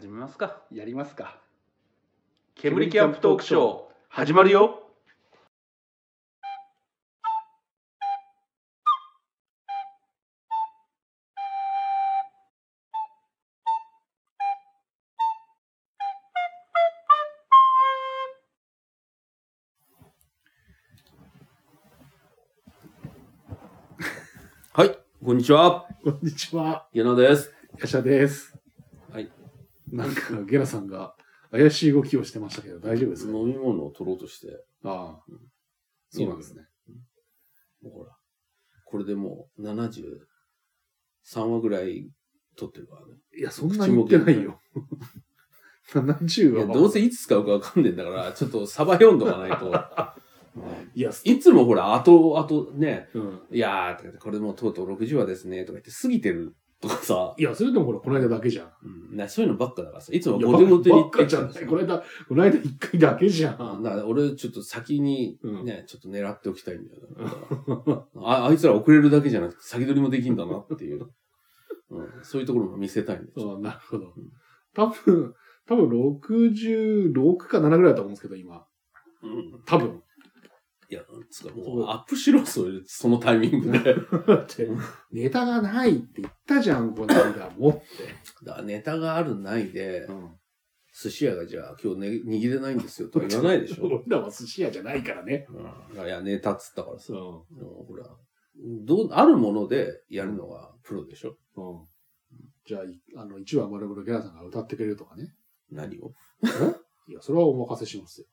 始めますかやりますか。煙キャンプトークショー始まるよ はいこんにちはこんにちは。矢野ですヤシャです。はい。なんか、ゲラさんが怪しい動きをしてましたけど、大丈夫ですか？飲み物を取ろうとしてああ。そうなんですね。もうほらこれでもう73話ぐらい取ってるからねいや、そんなに言ってないよ。70いやは。どうせいつ使うかわかんねえんだから、ちょっとサバ読んどかないと。いや、いつもほら、あと、あとね、うん。いやーとか言って、これもうとうとう60話ですね、とか言って過ぎてるとかさ、いや、それでもほら、この間だけじゃん。うん、なそういうのばっかだからさ、いつもいやボテボテにばっかじゃない。この間、この間一回だけじゃん。だから俺ちょっと先にうんね、ちょっと狙っておきたいんだよな。ああいつら遅れるだけじゃなくて先取りもできんだなっていう。うん、そういうところも見せたいんでそう、なるほど。多分、多分66か7ぐらいだと思うんですけど、今。うん。多分。いや、つかもうアップしろ、それ、そのタイミングで。だって、ネタがないって言ったじゃん、この間。もって。だからネタがあるないで、うん。寿司屋がじゃあ今日、ね、握れないんですよとは 言わないでしょ。俺らは寿司屋じゃないからね。うん、いや、ネタっつったからさ。ううんほら、どう、あるものでやるのがプロでしょ。ん。うん。じゃあ、いあの、1話丸々ゲラさんが歌ってくれるとかね。何を？いや、それはお任せしますよ。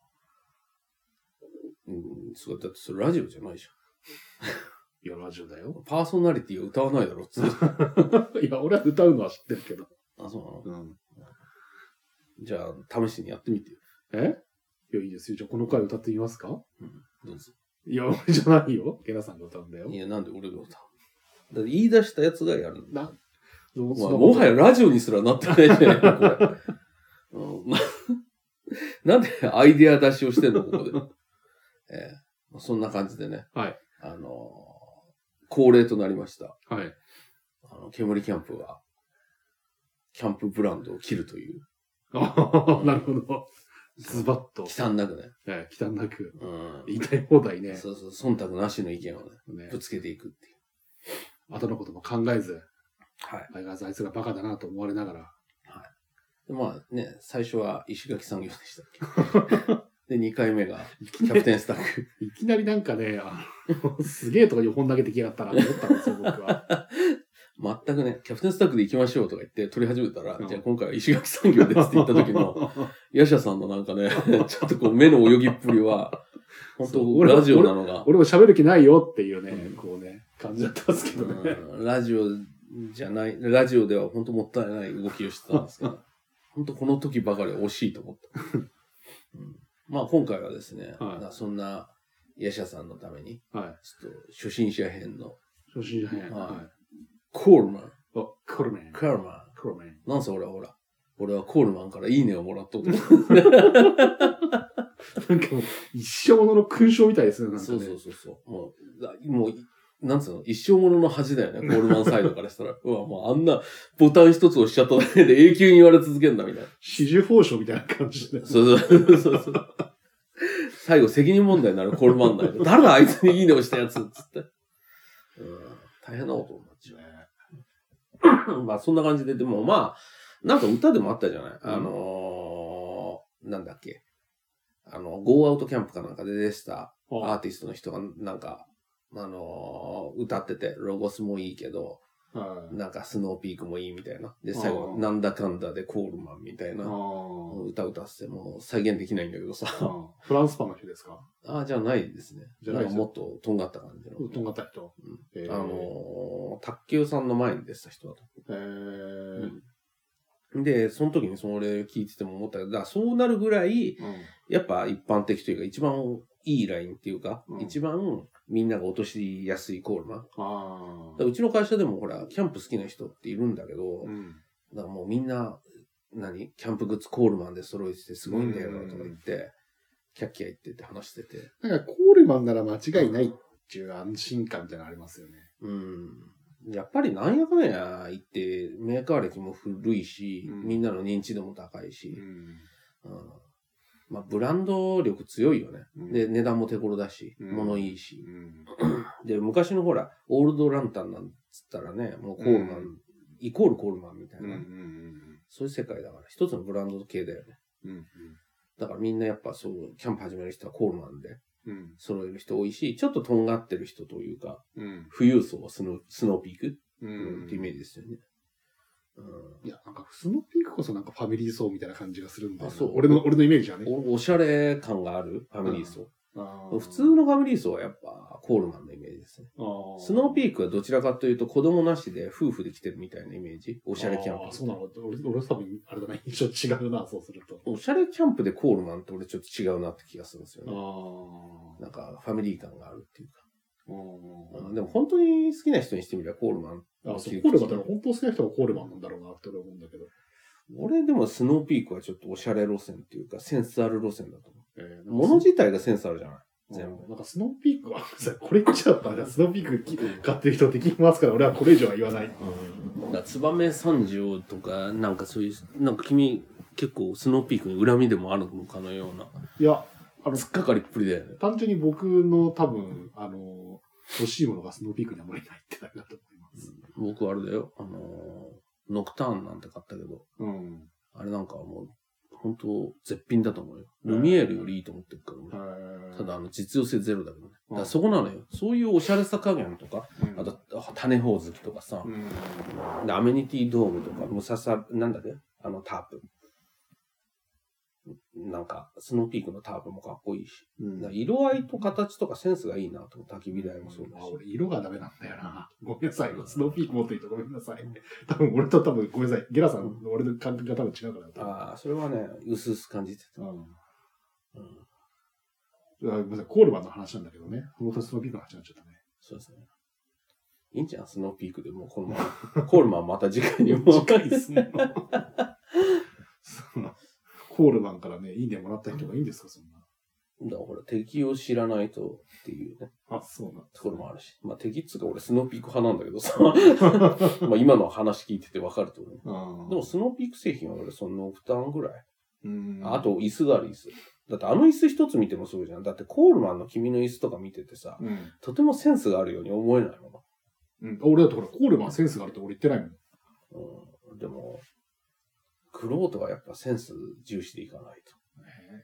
うん、そうだってそれラジオじゃないじ いや、ラジオだよゃ。ん。パーソナリティは歌わないだろ、つ。いや、俺は歌うのは知ってるけど。あ、そうなの？うん。じゃあ、試しにやってみてよ。え？いや、いいですよ。じゃあ、この回歌ってみますか？どうぞ。いや、俺じゃないよ。ゲラさんが歌うんだよい。や、なんで俺が歌う？だって言い出したやつがやるんだ。まあ、もはやラジオにすらなってないじゃないか、これ。うんな なんでアイデア出しをしてんの、ここで？ええまあそんな感じでね。はい。あのー恒例となりました。はい。あの、煙キャンプが、キャンプブランドを切るという、ああ、なるほど。ズバッと。忌憚なくね。ええ、忌憚なく。うん。言いたい放題ね。そうそう、忖度なしの意見をね、ねぶつけていくっていう。後のことも考えず、はい。相変わらずあいつがバカだなと思われながら。でまあね、最初は石垣産業でしたっけ？で、2回目がキャプテンスタッフ。いきなりなんかね、あのすげえとこに本投げてきやがったなと思ったんですよ、僕は。全くね、キャプテンスタッフで行きましょうとか言って取り始めたら、うんじゃあ今回は石垣産業ですって言った時の、ヤシャさんのなんかね、ちょっとこう目の泳ぎっぷりは、本当ラジオなのが、俺も喋る気ないよっていうね、うんこうね、感じだったんですけどね。うんラジオじゃない、ラジオでは本当もったいない動きをしてたんですけど、本当この時ばかりは惜しいと思った。うんまあ今回はですね、はいなそんなヤシャさんのために、はい。ちょっと初心者編の初心者編。はいはい。コールマン、お、コルメン。コールマン。コルメン。なんせ俺はほら、俺はコールマンからいいねをもらっとって。なんかもう、一生ものの勲章みたいですね、なんかね。そうそうそうそう。もう、だもう、なんつうの、一生ものの恥だよね、コールマンサイドからしたら。うわ、もうあんなボタン一つ押しちゃっただけで永久に言われ続けんだ、みたいな。四十報奨みたいな感じで。そうそうそうそう。最後責任問題になるコールマン内で。誰だあいつにいいねをしたやつっつって。うん、大変なことになっちゃう。まあそんな感じで、でもまあ、なんか歌でもあったじゃない、あのー、なんだっけ？あの、ゴーアウトキャンプかなんかで出てたアーティストの人がなんか、あのー歌ってて、ロゴスもいいけど、はい。なんかスノーピークもいいみたいな。で、あ最後、ーなんだかんだでコールマンみたいな。あ歌歌ってても再現できないんだけどさ。あ。フランスパンの人ですか？ああ、じゃないですね。じゃないもっととんがった感じの。とんがった人。うんえーあのー、卓球さんの前に出てた人だと。えーで、その時にそれ聞いてても思ったけど、だからそうなるぐらい、うんやっぱ一般的というか、一番いいラインっていうか、うん一番みんなが落としやすいコールマン。あ。うちの会社でもほら、キャンプ好きな人っているんだけど、うん。だからもうみんな、何？キャンプグッズコールマンで揃えててすごいんだようんとか言って、キャッキャ言ってて話してて。なんかコールマンなら間違いないっていう安心感みたいなのありますよね。うん。やっぱりなんやかんや言って、メーカー歴も古いし、うんみんなの認知度も高いし、うん。うんまあ、ブランド力強いよね。うんで、値段も手頃だし、うん物いいし。うん。で、昔のほら、オールドランタンなんつったらね、もうコールマン、うんイコールコールマンみたいな、ん。そういう世界だから、一つのブランド系だよね。うん。だからみんなやっぱそう、キャンプ始める人はコールマンでうん。揃える人多いし、ちょっととんがってる人というか、うん。富裕層はスノスノーピーク、ううんん。ってイメージですよね。いや、なんか、スノーピークこそなんかファミリー層みたいな感じがするんだよなあそう俺の、俺のイメージはね。おおしゃれ感があるファミリー層。あー普通のファミリー層はやっぱコールマンのイメージですね。あースノーピークはどちらかというと子供なしで夫婦で来てるみたいなイメージ。おしゃれキャンプ。あーそうなの俺、俺多分、あれだな、印象違うな、そうすると。おしゃれキャンプでコールマンって俺ちょっと違うなって気がするんですよあね。あ。なんかファミリー感があるっていうか。うんうんでも本当に好きな人にしてみればコールマン。あ、そう、コールマンだから本当好きな人はコールマンなんだろうなって俺は思うんだけど。俺でもスノーピークはちょっとおしゃれ路線っていうかセンスある路線だと思えーう。物自体がセンスあるじゃない？全部。なんかスノーピークは、さ これ言っちゃったら、スノーピーク買ってる人敵いますから、俺はこれ以上は言わない。だからツバメ三条とか、なんかそういう、なんか君結構スノーピークに恨みでもあるのかのような。いや、あの、突っかかりっぷりだよね。単純に僕の多分、あの、欲しいものがスノーピークにあまりないってだけだと思います。僕あれだよ。あのーノクターンなんて買ったけど、うん。あれなんかはもう、本当絶品だと思うよ。ルミエールよりいいと思ってるから、俺ただ、あの、実用性ゼロだけどね。だそこなのよ。そういうおしゃれさ加減とか、うんあと、種ほおずきとかさ、うん。でアメニティドームとか、ムササ、なんだっけ？あのタープ。なんか、スノーピークのタープもかっこいいし。うん色合いと形とかセンスがいいなと。焚き火台もそうだし。あ俺、色がダメなんだよな。ごめんなさい。スノーピーク持っていいとごめんなさい。多分、俺と多分、ごめんなさい。ゲラさん、俺の感覚が多分違うから。ああ、それはね、薄々感じてた。うん。うんあごめんなさい。コールマンの話なんだけどね。本当にスノーピークの話になっちゃったね。そうですね。いいんじゃん、スノーピークでもうこのまま。コールマンまた次回にも。近いですね。コールマンからね、いいねもらった人がいいんですか、そんな。だからほら、敵を知らないとっていうね、あ、そうなんところもあるし。まあ敵っつうか俺スノーピーク派なんだけどさ。まあ今の話聞いててわかると思う。あでもスノーピーク製品は俺その負担ぐらい。うんあ、と椅子がある椅子。だってあの椅子一つ見てもそうじゃん。だってコールマンの君の椅子とか見ててさ、うん。とてもセンスがあるように思えないもうん、俺だってほら、コールマンセンスがあるって俺言ってないもん。の。うん、でも、クロートはやっぱセンス重視でいかない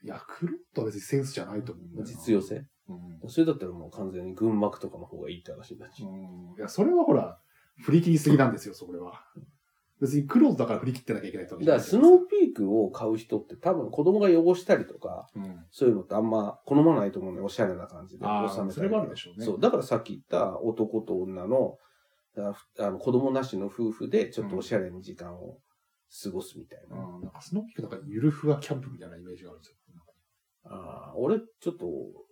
いや、クロットは別にセンスじゃないと思うんだと。よな。実用性。うん。それだったらもう完全に群幕とかの方がいいって話になっちゃう。うんいや、それはほら、振り切りすぎなんですよ、それは。別にクローズだから振り切ってなきゃいけないってわけじだゃないからスノーピークを買う人って多分子供が汚したりとか、うん。そういうのってあんま好まないと思うのよ。おしゃれな感じで収めたりそあるでしょうね。そう。だからさっき言った男と女の、ああの子供なしの夫婦でちょっとおしゃれに時間を過ごすみたいな。うん、なんかスノーピークなんかゆるふわキャンプみたいなイメージがあるんですよ。ああ俺ちょっと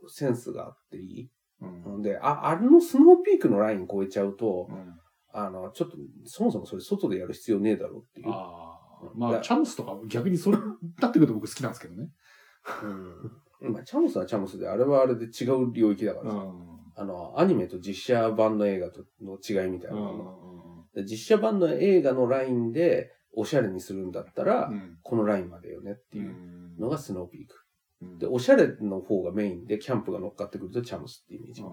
センスがあっていい、うん。んで、あ、あのスノーピークのライン超えちゃうと、うんあの、ちょっと、そもそもそれ外でやる必要ねえだろうっていう。ああ。まあ、だチャンスとか逆にそれ、だってくると僕好きなんですけどね。うん。まあ、チャムスはチャムスで、あれはあれで違う領域だからさ。あの、アニメと実写版の映画との違いみたいなのもで実写版の映画のラインでおしゃれにするんだったら、うん。このラインまでよねってういうんのがスノーピーク。うんで、おしゃれの方がメインで、キャンプが乗っかってくるとチャムスっていうイメージ。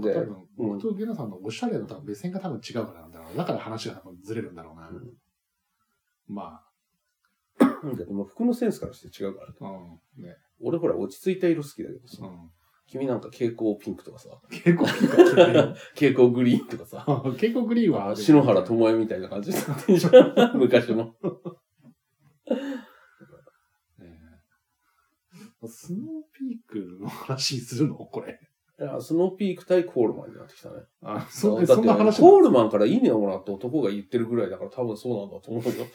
で多分、僕とゲナさんのおしゃれの多分目線が多分違うからなんだろう。だから話が多分ずれるんだろうな。うんまうんでも服のセンスからして違うからうん。ね。俺ほら落ち着いた色好きだけどさ、うん。君なんか蛍光ピンクとかさ、蛍光ピンクは嫌い蛍光グリーンとかさ、蛍光グリーンは、篠原智恵みたいな感じになってんじゃん。昔の。えースノーピークの話するの？これ。いや、スノーピーク対コールマンになってきたね。あ、そだってそんな話コールマンからいいねをもらった男が言ってるぐらいだから多分そうなんだと思うよ。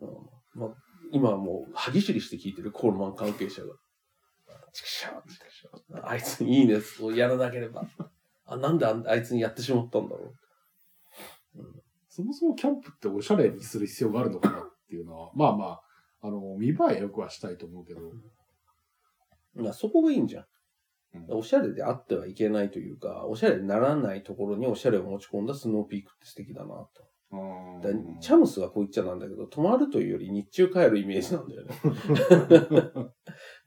うんまあ、今はもう歯ぎしりして聞いてるコールマン関係者が。あいつにいいねをやらなければ。あ、なんでああいつにやってしまったんだろそもそもキャンプっておしゃれにする必要があるのかなっていうのは、まあまあ、あの、見栄えよくはしたいと思うけど、う。いや、そこがいいんじゃん。ううんおしゃれであってはいけないというか、おしゃれにならないところにおしゃれを持ち込んだスノーピークって素敵だなと。うんだチャムスはこう言っちゃなんだけど、泊まるというより日中帰るイメージなんだよね。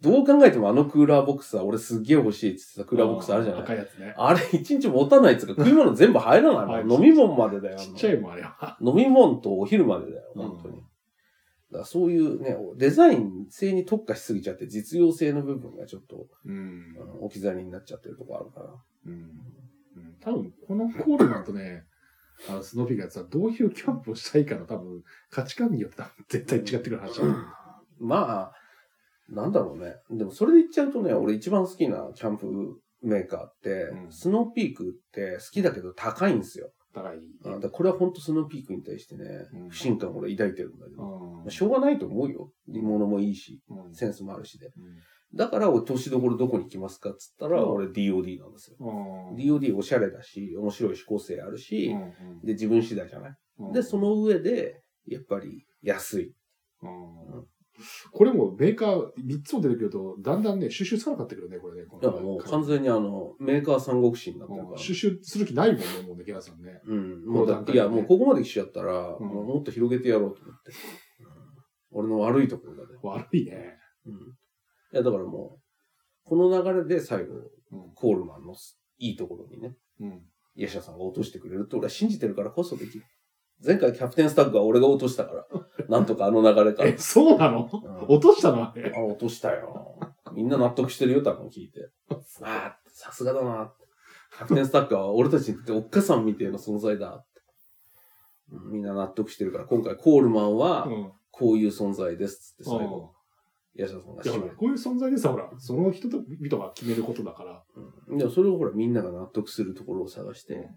どう考えてもあのクーラーボックスは俺すっげえ欲しいって言ってたクーラーボックスあるじゃない赤いやつね。あれ一日持たないっつうか食い物全部入らないもん。はい飲み物までだよ。ちっちゃいもんあれは。飲み物とお昼までだよ、うん本当に。だからそういうね、デザイン性に特化しすぎちゃって実用性の部分がちょっと、うん置き去りになっちゃってるとこあるから。うんうん多分、このコールマンとね、あの、スノーピークのやつはどういうキャンプをしたいかの多分、価値観によって多分絶対違ってくる話だう。まあ、なんだろうね。でもそれで言っちゃうとね、俺一番好きなキャンプメーカーって、うんスノーピークって好きだけど高いんですよ。高い。あだこれは本当スノーピークに対してね、うん不信感を俺抱いてるんだけど。うんまあしょうがないと思うよ。物もいいし、うんセンスもあるしで。うんだから、俺、年どころどこに来ますかっつったら、うん俺 DOD なんですよ。うん DOD おしゃれだし、面白い思考性あるし、うんで、自分次第じゃない、うんで、その上で、やっぱり安い。うんこれもメーカー3つも出てくると、だんだんね、収集つかなかったけどね、これね。このだからもう完全にあの、メーカー三国志になってるから。うん収集する気ないもんね、もうね、ゲラさんね。うん。もうだいや、もうここまで来ちゃったら、うんもうもっと広げてやろうと思って。うん俺の悪いところだね。悪いね。うん。いや、だからもう、この流れで最後、うんコールマンのいいところにね、うん。イエシャさんが落としてくれるって俺は信じてるからこそできる。前回キャプテンスタッグは俺が落としたから、なんとかあの流れからえ、。そうなの？うん落としたの？あれ。あ、落としたよ。みんな納得してるよ、多分聞いて。ああ、さすがだな。キャプテンスタッカーは俺たちにとっておっかさんみたいな存在だみんな納得してるから、今回コールマンはうん。こういう存在ですって最うん後、ヤシャさんがいや締める。こういう存在でさ、ほら、その人と人が決めることだから。うんでもそれをほらみんなが納得するところを探して、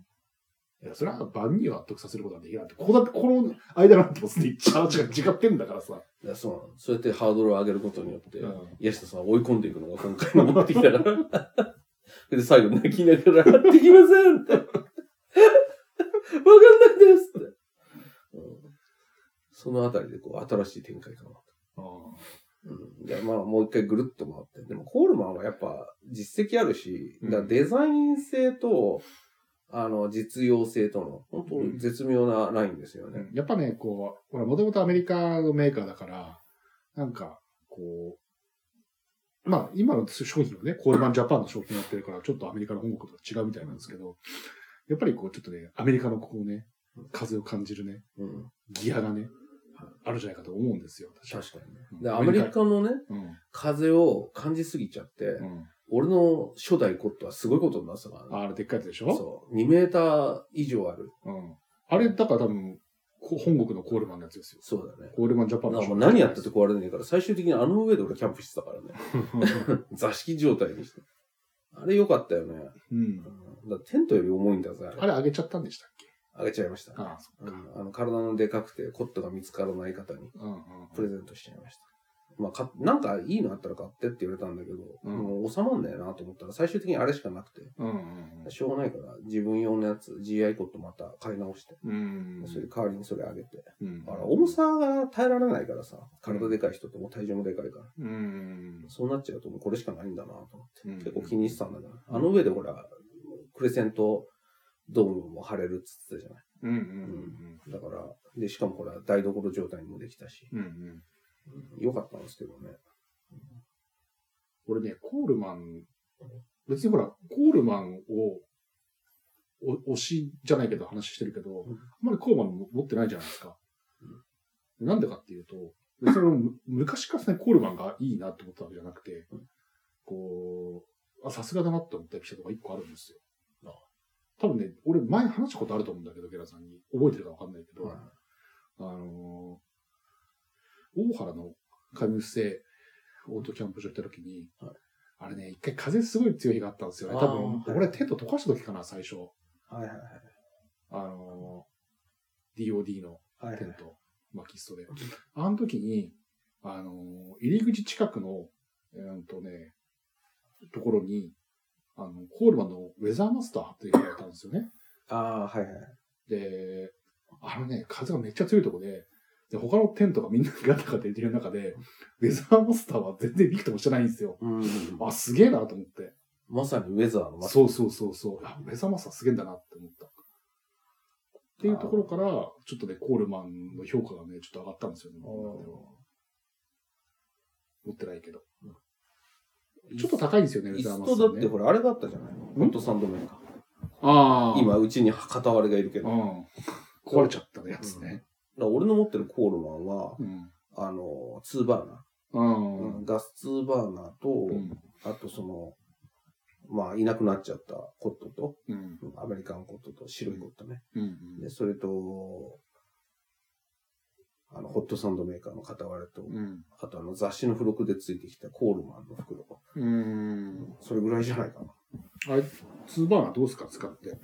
いや、それは万人を納得させることはできないって。ここだって、この間なんてもうすでにチャーチが違ってんだからさ。いやそうなのそうやってハードルを上げることによって、うんヤシャさんを追い込んでいくのが今回の目的だから。で、最後泣きながら、できませんって。わかんないですって。うんそのあたりでこう、新しい展開かなと。うん。で、まあ、もう一回ぐるっと回って。でも、コールマンはやっぱ実績あるし、だからデザイン性と、あの、実用性との、本当に絶妙なラインですよね。やっぱね、こう、ほら、もともとアメリカのメーカーだから、なんか、こう、まあ、今の商品はね、コールマンジャパンの商品やってるから、ちょっとアメリカの本国と違うみたいなんですけど、やっぱりこう、ちょっとね、アメリカのこうね、風を感じるね、うん。ギアがね、あるんじゃないかと思うんですよ、確かにで、アメリカのね、うん。風を感じすぎちゃって、うん。俺の初代コットはすごいことになってたからね。ああれ、でっかいやつでしょ？そう。2メーター以上ある。うん。あれ、だから多分、こ本国のコールマンのやつですよ。そうだね。コールマンジャパンのだからもう何やったって壊れねえから、最終的にあの上で俺キャンプしてたからね。座敷状態にして。あれ良かったよね。うんう。ん、だテントより重いんだぜ、あれ。あれ、あげちゃったんでしたっけ？あげちゃいました。ああ、あの体のでかくてコットが見つからない方にうんうん。プレゼントしちゃいました。まあか、なんかいいのあったら買ってって言われたんだけど、うんもう収まんねえなと思ったら最終的にあれしかなくて、うんうんしょうがないから自分用のやつ、GI コットまた買い直して、うん。うん。それで代わりにそれあげて。うん。ら重さが耐えられないからさ、体でかい人ってもう体重もでかいから。うん。そうなっちゃうともうこれしかないんだなと思って、うん結構気にしてたんだけど、あの上でほら、クレセントドームも貼れるっつってたじゃない。うんうんだから、で、しかもこれは台所状態にもできたし、うん。うんうん。うん良かったんですけどね。俺ね、コールマン、別にほら、コールマンを、お推しじゃないけど話してるけど、うんあんまりコールマン持ってないじゃないですか。なんでかっていうと、別に昔からね、コールマンがいいなって思ったわけじゃなくて、こう、あ、さすがだなって思ったエピソードが一個あるんですよ。多分ね、俺前話したことあると思うんだけど、ゲラさんに。覚えてるかわかんないけど、はいあのー大原の海運性オートキャンプ場行った時に、はいあれね、一回風すごい強い日があったんですよね。多あ分、俺テント溶かした時かな、最初。はいはいはい。あのー DOD のはいテント、マキストで。あの時に、あのー入り口近くの、えーっとね、ところに、あの、コールマンのウェザーマスターって言われたんですよね。ああ、はいはい。で、あのね、風がめっちゃ強いとこで、で、他のテントがみんなガタガタ言ってる中で、ウェザーマスターは全然ビクともしてないんですよ。うん。あ、すげえなと思って。まさにウェザーのマスそうそうそうそう。あ、メザマスターすげえんだなって思った。っていうところから、ちょっとね、コールマンの評価がね、ちょっと上がったんですよね。持ってないけど。ちょっと高いんですよね、メイザマスター、ね。だってほら、あれがあったじゃない？ホットサンドメーカー。ああ。今、うちに片割れがいるけど。だかうん。壊れちゃったやつね。ら俺の持ってるコールマンは、うん。あの、2バーナうん。ー。ガス2バーナーと、うん。あとその、まあ、いなくなっちゃったコットと、うん。アメリカンコットと白いコットね。うん。で、それと、あの、ホットサンドメーカーの片割れと、うん。あとあの雑誌の付録でついてきたコールマンの袋。うん。それぐらいじゃないかな。あれ、ツーバーナーどうですか使って？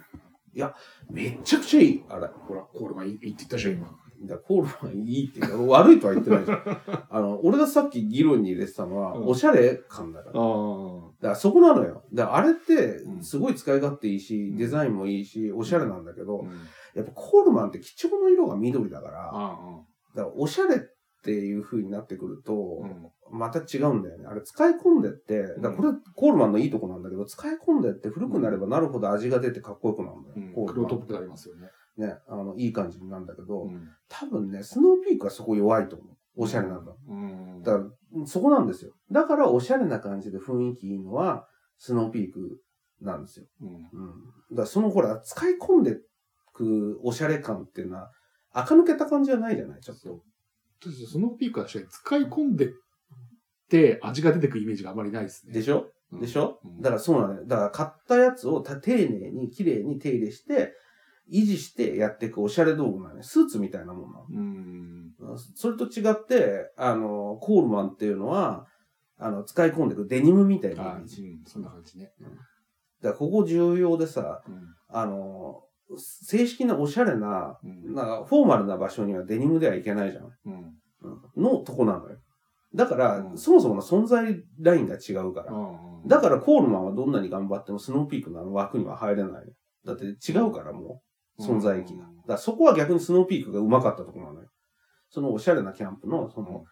めっちゃくちゃいい、あれ。ほら、コールマンいいって言ったじゃん、今。だコールマンいいっていうか、悪いとは言ってないじゃん。あの、俺がさっき議論に入れてたのは、うんおしゃれ感だから。だかあらそこなのよ。だからあれってう、んすごい使い勝手いいし、うんデザインもいいし、おしゃれなんだけど、うん。やっぱコールマンって基調の色が緑だから、あだからおしゃれっていう風になってくると。また違うんだよね。あれ使い込んでって、だこれコールマンのいいとこなんだけど、使い込んでって古くなればなるほど味が出てかっこよくなるんだよ。うん。コールマン黒トップになりますよね。ね、あの、いい感じになるんだけど、うん。多分ね、スノーピークはそこ弱いと思う。おしゃれなんだ。うん。だから、そこなんですよ。だから、おしゃれな感じで雰囲気いいのは、スノーピークなんですよ。うん。うん。だから、そのほら、使い込んでくおしゃれ感っていうのは、垢抜けた感じじゃないじゃない？ちょっと。そのピークは確かに使い込んでって味が出てくイメージがあまりないですね。でしょ？うんでしょ？うんだからそうなのよ。だから買ったやつをた丁寧に綺麗に手入れして、維持してやっていくおしゃれ道具なのよ。スーツみたいなもんなの。うん。それと違って、あの、コールマンっていうのは、あの、使い込んでいくデニムみたいなイあメージ。うん、そんな感じね。だからここ重要でさ、うん。あの、正式なおしゃれな、うん。なんかフォーマルな場所にはデニムではいけないじゃない、うん。うん、のとこなのよ。だから、うんそもそもの存在ラインが違うから。うんだからコールマンはどんなに頑張ってもスノーピークの枠には入れない。だって違うからもう、存在意義が。だからそこは逆にスノーピークがうまかったところなのよ。そのおしゃれなキャンプの、その、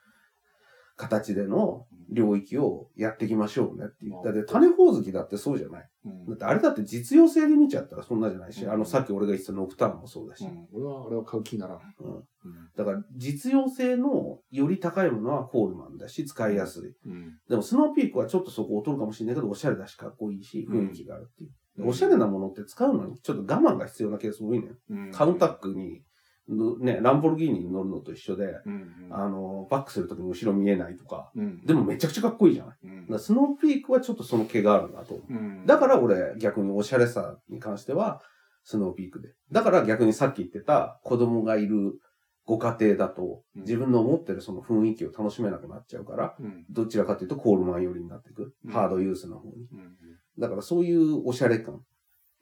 形での領域をやっていきましょうねっていう。だって種ほおずきだってそうじゃない。うんだってあれだって実用性で見ちゃったらそんなじゃないし、うんあのさっき俺が言ってたノクターンもそうだし。うん俺はあれを買う気にならん。うんうんだから実用性のより高いものはコールマンだし、使いやすい。うん。でもスノーピークはちょっとそこ劣るかもしれないけど、おしゃれだしかっこいいし、うん雰囲気があるっていう。おしゃれなものって使うのにちょっと我慢が必要なケース多いのよ。うんカウンタックに、ね、ランボルギーニに乗るのと一緒で、うん。あの、バックするときに後ろ見えないとか、うん。でもめちゃくちゃかっこいいじゃない？うんスノーピークはちょっとその毛があるなと思う。うん。だから俺逆におしゃれさに関してはスノーピークで。だから逆にさっき言ってた子供がいるご家庭だとうん自分の思ってるその雰囲気を楽しめなくなっちゃうから、うん。どちらかというとコールマン寄りになっていく。うんハードユースの方に。うん。だからそういうおしゃれ感。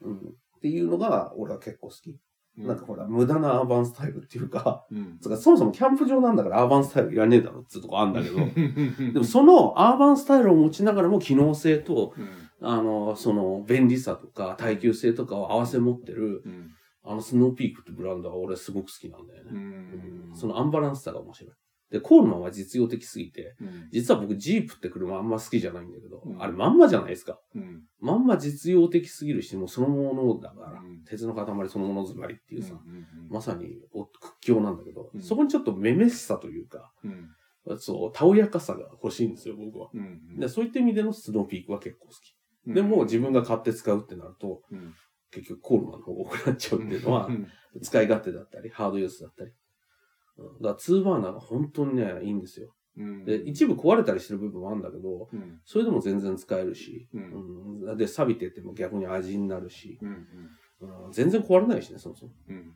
うん。っていうのが俺は結構好き。うんなんかほら、無駄なアーバンスタイルっていうか、うん。かそもそもキャンプ場なんだからアーバンスタイルいらねえだろっていうとこあるんだけど、で でもそのアーバンスタイルを持ちながらも機能性とうん。あの、その、便利さとか、耐久性とかを合わせ持ってる、うん。あの、スノーピークってブランドは俺すごく好きなんだようね。ん。そのアンバランスさが面白い。で、コールマンは実用的すぎて、うん。実は僕ジープって車あんま好きじゃないんだけど、うんあれまんまじゃないですか。うん。まんま実用的すぎるし、もうそのものだから、うん鉄の塊そのもの詰まりっていうさ、うんまさにお屈強なんだけど、うんそこにちょっとめめしさというか、うん。そう、たおやかさが欲しいんですよ、僕は。うん。でそういった意味でのスノーピークは結構好き。うんでも自分が買って使うってなると、うん結局コールマンの方が多くなっちゃうっていうのはう、ん使い勝手だったり、ハードユースだったり。うんだから2バーナーが本当にね、いいんですよ。うんで、一部壊れたりしてる部分もあるんだけど、うん。それでも全然使えるし、うんうんで、錆びてても逆に味になるし、うん。うん全然壊れないしね、そもそも。うん。うん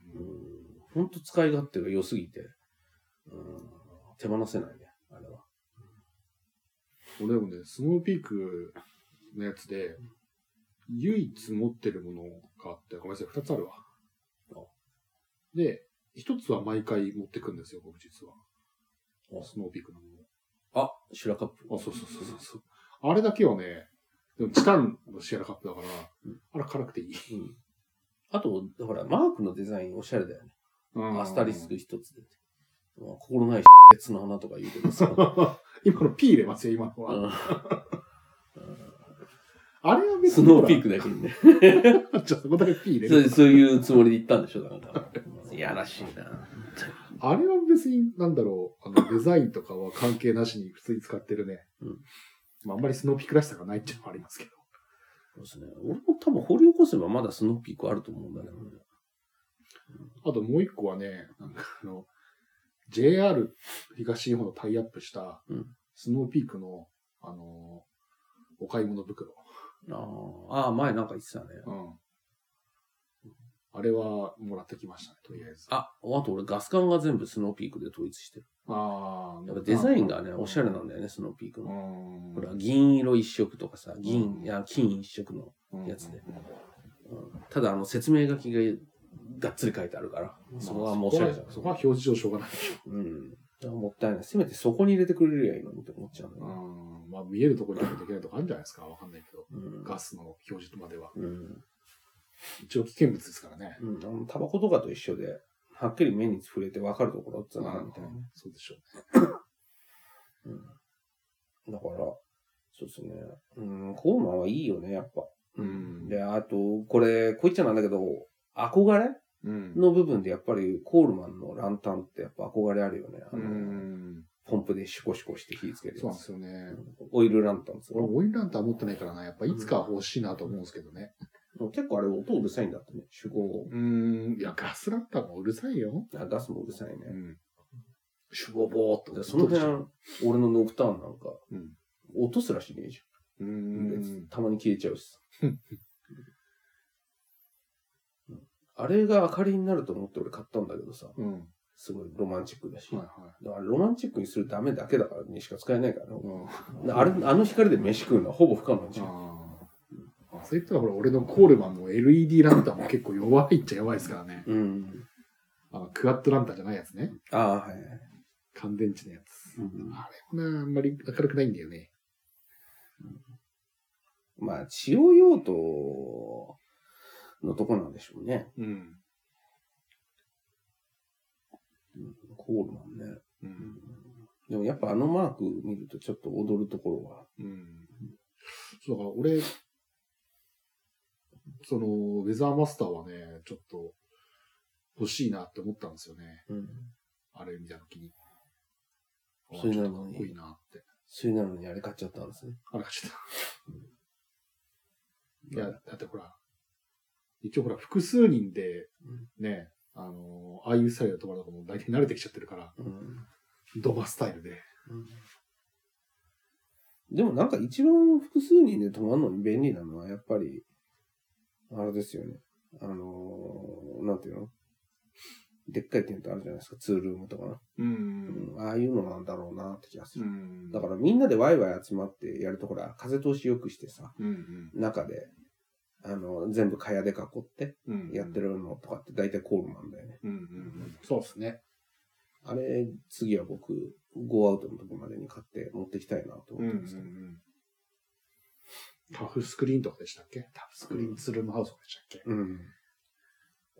本当使い勝手が良すぎて、うん手放せないね、あれは。俺でもね、スノーピークのやつで、唯一持ってるものがあって、ごめんなさい、二つあるわあ。で、一つは毎回持ってくんですよ、僕実は。あスノーピークのもあ、シュラカップ。の。あ、そうそうそうそうそう。あれだけはね、でもチタンのシェラカップだから、うんあれ辛くていい。うん。あと、ほら、マークのデザインおしゃれだよね。アスタリスク一つで。まあ心ない別の花とか言うけどさ。今の P 入れますよ、今のは。うん あれは別スに。ノーピークだけにね。ク。じゃあそこだけ P 入れる。そうそういうつもりで行ったんでしょ、だから。いやらしいな。あれは別に、なんだろう、あの、デザインとかは関係なしに普通に使ってるね。うんまあ、あんまりスノーピークらしさがないっていうのもありますけど。そうですね。俺も多分掘り起こせばまだスノーピークあると思うんだけどね。あともう一個はね、なんかあの、JR 東日本とタイアップしたうん、スノーピークの、あの、お買い物袋。あーあー、前なんか言ってたね。うん。あれはもらってきましたね、とりあえず。あ、あと俺ガス管が全部スノーピークで統一してる。あやっぱデザインがね、おしゃれなんだよね、スノーピークうの。ん。これは銀色一色とかさ、う銀、んいや、金一色の。うんやつでうんただ、あの、説明書きががっつり書いてあるから、そこはもうおしゃれじゃん。そこは表示上しょうがない。うん。だからもったいない。せめてそこに入れてくれるやいいのにって思っちゃうんだよね。うん。まあ見えるところに入れていけないとかあるんじゃないですか。わかんないけど。うん。ガスの表示までは。うん。一応危険物ですからね。うん。タバコとかと一緒で、はっきり目に触れて分かるところってのがあるみたいなね。そうでしょうね。うん。だから、そうですね。うん、コーマンはいいよね、やっぱ。うんで、あと、これ、こう言っちゃなんだけど、憧れうん。の部分でやっぱりコールマンのランタンってやっぱ憧れあるよね。あうの、ん。ポンプでシュコシュコして火つけるそうなんですよね。オイルランタンです俺、よ。オイルランタン持ってないからな。やっぱいつかは欲しいなと思うんですけどね。結構あれ音うるさいんだってね。手工。うん。いや、ガスランタンもうるさいよ。あガスもうるさいね。うん。シュボボーっと。でその辺、俺のノクターンなんか、うん音すらしねえじうゃん。ん。たまに消えちゃうしさ うん。うんあれが明かりになると思って俺買ったんだけどさ、うん。はいすごいロマンチックだし。はだからロマンチックにするためだけだからにしか使えないからねい。うん。であれ、あの光で飯食うのはほぼ不可能じゃん。ああ。そういったらほら、俺のコールマンの LED ランタンも結構弱いっちゃ弱いですからね。うん。あのクワッドランタンじゃないやつね。ああ、はいはい。乾電池のやつ。うんあれもな、あんまり明るくないんだよね。まあ、使用用途のとこなんでしょうね。うん。うんコールマンね。う。うんんでもやっぱあのマーク見るとちょっと踊るところは。うん。そうだから俺、その、ウェザーマスターはね、ちょっと欲しいなって思ったんですよね。うん。あれ見たときに。それなのにかっこいいなって。それなのにあれ買っちゃったんですね。あら、ちょっと。いや、だってほら、一応ほら、複数人で、ね、あのああいうスタイルで泊まるのかも大体慣れてきちゃってるから、うん。ドバスタイルで。でもなんか一番複数人で泊まるのに便利なのはやっぱり、あれですよね。あのーなんていうの？でっかいテントあるじゃないですか。ツールームとかな。う。うんん。ああいうのなんだろうなって気がする。んだからみんなでワイワイ集まってやるとほら、風通しよくしてさ、うんうん中で、あの、全部蚊帳で囲ってうん。やってるのとかって大体コールマンだよね。うんうんうん。そうですね。あれ、次は僕、ゴーアウトの時までに買って持ってきたいなとうんうんう思ってますけど。ん。タフスクリーンとかでしたっけ？タフスクリーンツルームハウスとかでしたっけ？うん。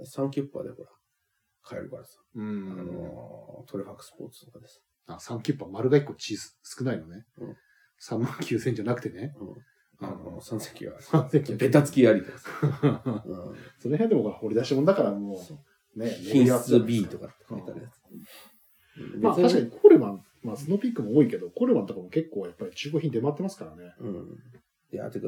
サンキュッパーでほら、買えるからさ。うあのートレファクスポーツとかです。あ、3キュッパ丸が1個小さ少ないのね。うん3万9000じゃなくてね。うん。あの、三席は、3席ベタつきありとかさ。その辺でも掘り出し物だからもそうう、ね、品質 B とかって書いてあるやつ。うんまあ確かにコールマン、まあスノーピークも多いけど、コールマンとかも結構やっぱり中古品出回ってますからね。うん。いや、てか、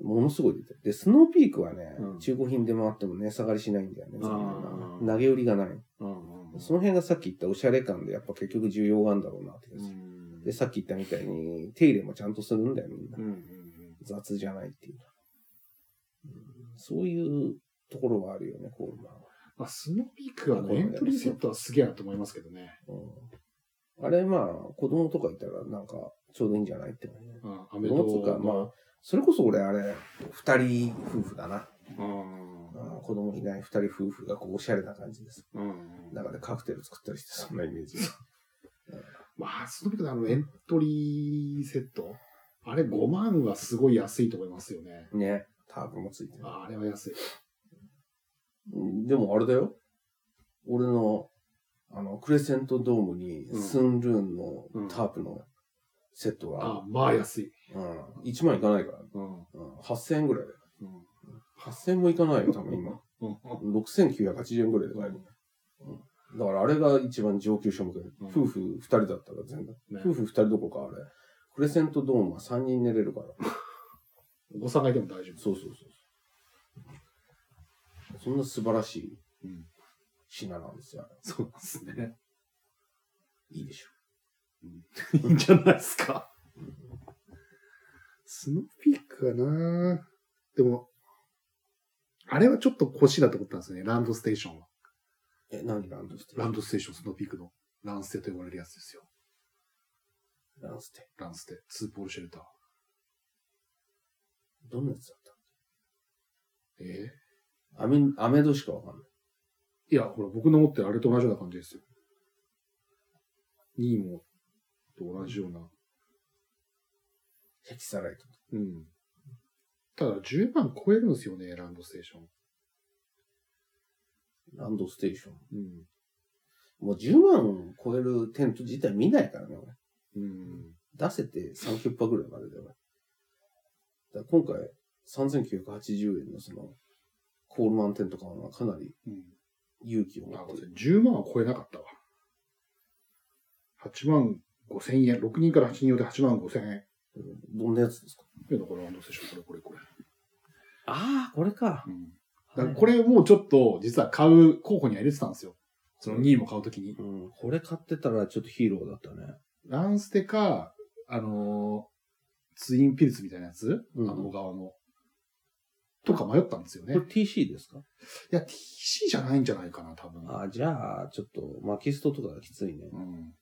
ものすごい出てる。で、スノーピークはね、うん中古品で回っても値下がりしないんだよね。あー投げ売りがない。うんうんその辺がさっき言ったおしゃれ感でやっぱ結局需要があるんだろうなって気がする。んで、さっき言ったみたいに手入れもちゃんとするんだよ、みんな。うんうん雑じゃないっていうか、うんそういうところはあるよね、コールマンは。まあ、スノーピークはエントリーセットはすげえなと思いますけどね。うん、あれ、まあ、子供とかいたらなんかちょうどいいんじゃない？ってアメとか、まあ、それこそ俺あれ、二人夫婦だな。うんうん子供いない二人夫婦がこうおしゃれな感じです。うん中でカクテル作ったりして、そんなイメージ。まあ、スノーピークのあのエントリーセット、あれ5万はすごい安いと思いますよね。ね。タープもついてる。ああれは安い。うんでもあれだよ。俺の、あの、クレセントドームに、うんスンルーンのタープのセットが。あ、まあ安い。うん。1万いかないから。うん。うん。8000円ぐらいだよ。うん。8000円もいかないよ、多分今。うん。6980円ぐらいで買える。うん。だからあれが一番上級者向け。うん夫婦2人だったら全然。ね夫婦2人どころかあれ。クレセントドームは3人寝れるから。お子さんがいても大丈夫。そうそうそうそう。そんな素晴らしいうん。品なんですよ。あれそうですね。いいでしょ。いいんじゃないですか。スノーピークはなでも、あれはちょっと欲しいなと思ったんですよね。ランドステーションは。え、何ランドステランドステーション、スノーピークのランステと呼ばれるやつですよ。ランステ。ランステ。ツーポールシェルター。どんなやつだっええたアメ、アメドしかわかんない。いや、ほら、僕の持ってるあれと同じような感じですよ。ニーモと同じような。ヘキサライト。うん。ただ、10万超えるんですよね、ランドステーション。ランドステーション。うん。もう10万超えるテント自体見ないからね、俺。うん。出せて3キュッパぐらいまでだよ。だから今回、3980円のその、コールマンテント買うのはかなりうん。勇気を持あ、ってる。10万は超えなかったわ。8万5千円。6人から8人用で8万5千円。どんなやつですか？いやだからランドステーション、これ、これ、これ。ああ、これか。うん。だからこれもうちょっと、実は買う候補には入れてたんですよ。その2位も買うときに。うん、これ買ってたらちょっとヒーローだったね。ランステか、あのーツインピルツみたいなやつ、うんあの小川の。とか迷ったんですよね。これ TC ですか？いや、TC じゃないんじゃないかな、多分。ああ、じゃあ、ちょっと、マキストとかがきついね。うん。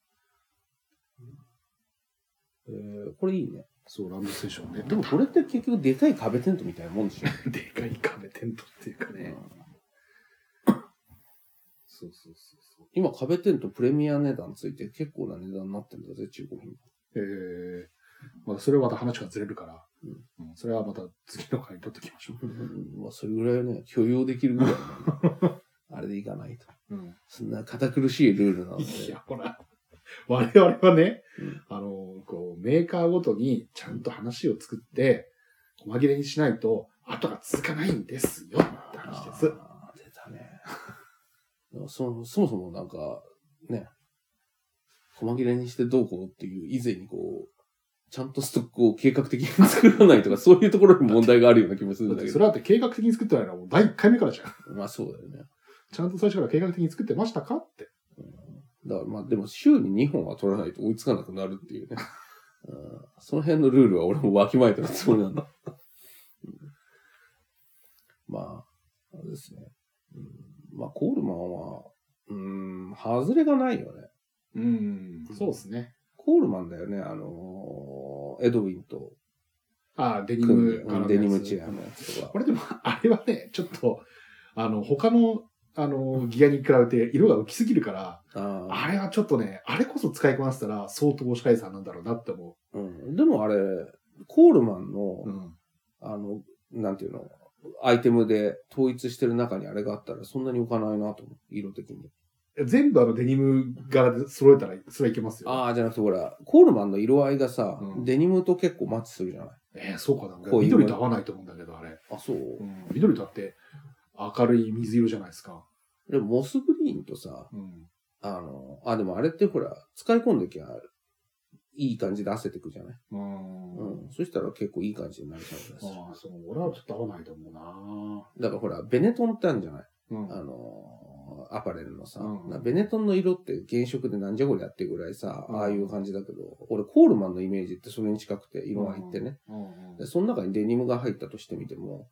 えー、これいいね。そう、ランドステーションね。でもこれって結局でかい壁テントみたいなもんでしょ。でかい壁テントっていうかね。そうそうそうそう。今壁テントプレミア値段ついて結構な値段になってんだぜ、中古品。ええまあ、それはまた話がずれるから、うんうんそれはまた次の回に取っておきましょまあ、それぐらいね、許容できるぐらい あれでいかないと。う。うん。そんな堅苦しいルールなので。いや、ほら、我々はね、うんあの、こう、メーカーごとにちゃんと話を作って、細切れにしないと、後が続かないんですよ、って話です。出たね。そそもそもなんか、ね、細切れにしてどうこうっていう以前にこう、ちゃんとストックを計画的に作らないとか、そういうところに問題があるような気もするんだけど。だってそれだって計画的に作ってないのはもう第1回目からじゃん。まあそうだよね。ちゃんと最初から計画的に作ってましたかって。だからまあでも週に2本は取らないと追いつかなくなるっていうね。うんその辺のルールは俺もわきまえてるつもりなんだ。うんまあ、あれですね。うんまあコールマンは、うん、外れがないよね。うん、そうですね。コールマンだよね、あのーエドウィンとああ、デニムデニムチェアのやつとか。これでも、あれはね、ちょっと、あの、他の、あの、ギアに比べて色が浮きすぎるから、ああれはちょっとね、あれこそ使いこなせたら相当おしかいさんなんだろうなって思ーうん、でもあれ、コールマンの、う。うん。あの、なんていうの、アイテムで統一してる中にあれがあったらそんなに浮かないなと思う。色的に。全部あのデニム柄で揃えたら、それはいけますよ。ああ、じゃなくてほら、コールマンの色合いがさ、うんデニムと結構マッチするじゃない？えーそうかな。こう緑と合わないと思うんだけど、あれ。あ、そう、うん。緑だって明るい水色じゃないですか。でもモスグリーンとさ、うん。あの、あ、でもあれってほら、使い込んできゃ、いい感じで汗てくじゃない？うん。うん。そしたら結構いい感じになる感じだし。ああ、そう。俺はちょっと合わないと思うなだからほら、ベネトンってあるんじゃない？うん。あの、アパレルのさ、うんなベネトンの色って原色でなんじゃこりゃっていうぐらいさ、うんああいう感じだけど、俺コールマンのイメージってそれに近くて、色が入ってね。うん。で、その中にデニムが入ったとしてみても、